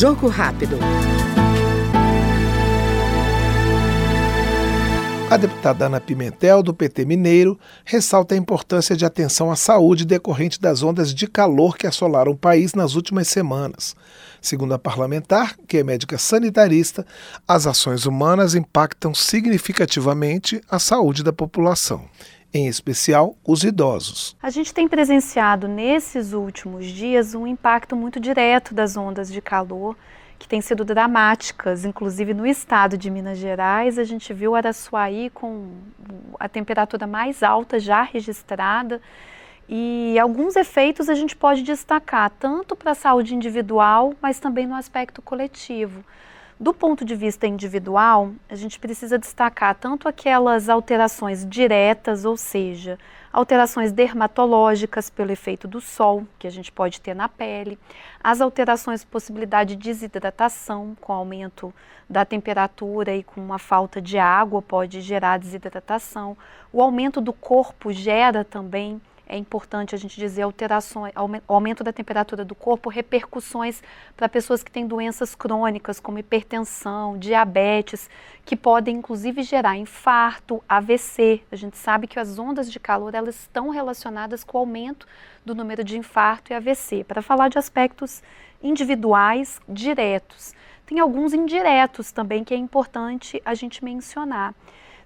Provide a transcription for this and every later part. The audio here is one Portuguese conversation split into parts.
Jogo rápido. A deputada Ana Pimentel, do PT Mineiro, ressalta a importância de atenção à saúde decorrente das ondas de calor que assolaram o país nas últimas semanas. Segundo a parlamentar, que é médica sanitarista, as ações humanas impactam significativamente a saúde da população em especial os idosos. A gente tem presenciado nesses últimos dias um impacto muito direto das ondas de calor que têm sido dramáticas, inclusive no estado de Minas Gerais, a gente viu Araçuaí com a temperatura mais alta já registrada e alguns efeitos a gente pode destacar, tanto para a saúde individual, mas também no aspecto coletivo. Do ponto de vista individual, a gente precisa destacar tanto aquelas alterações diretas, ou seja, alterações dermatológicas pelo efeito do sol, que a gente pode ter na pele, as alterações possibilidade de desidratação com aumento da temperatura e com uma falta de água pode gerar desidratação, o aumento do corpo gera também é importante a gente dizer alterações, aumento da temperatura do corpo, repercussões para pessoas que têm doenças crônicas como hipertensão, diabetes, que podem inclusive gerar infarto, AVC. A gente sabe que as ondas de calor elas estão relacionadas com o aumento do número de infarto e AVC. Para falar de aspectos individuais diretos, tem alguns indiretos também que é importante a gente mencionar.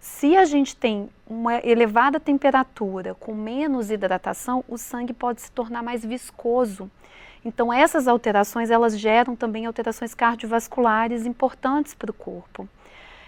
Se a gente tem uma elevada temperatura com menos hidratação, o sangue pode se tornar mais viscoso. Então essas alterações elas geram também alterações cardiovasculares importantes para o corpo.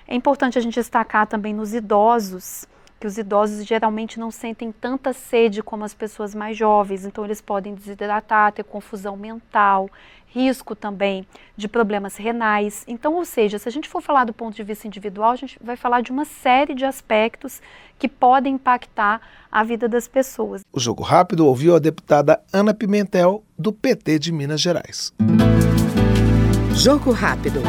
É importante a gente destacar também nos idosos que os idosos geralmente não sentem tanta sede como as pessoas mais jovens, então eles podem desidratar, ter confusão mental, risco também de problemas renais. Então, ou seja, se a gente for falar do ponto de vista individual, a gente vai falar de uma série de aspectos que podem impactar a vida das pessoas. O Jogo Rápido ouviu a deputada Ana Pimentel, do PT de Minas Gerais. Jogo Rápido.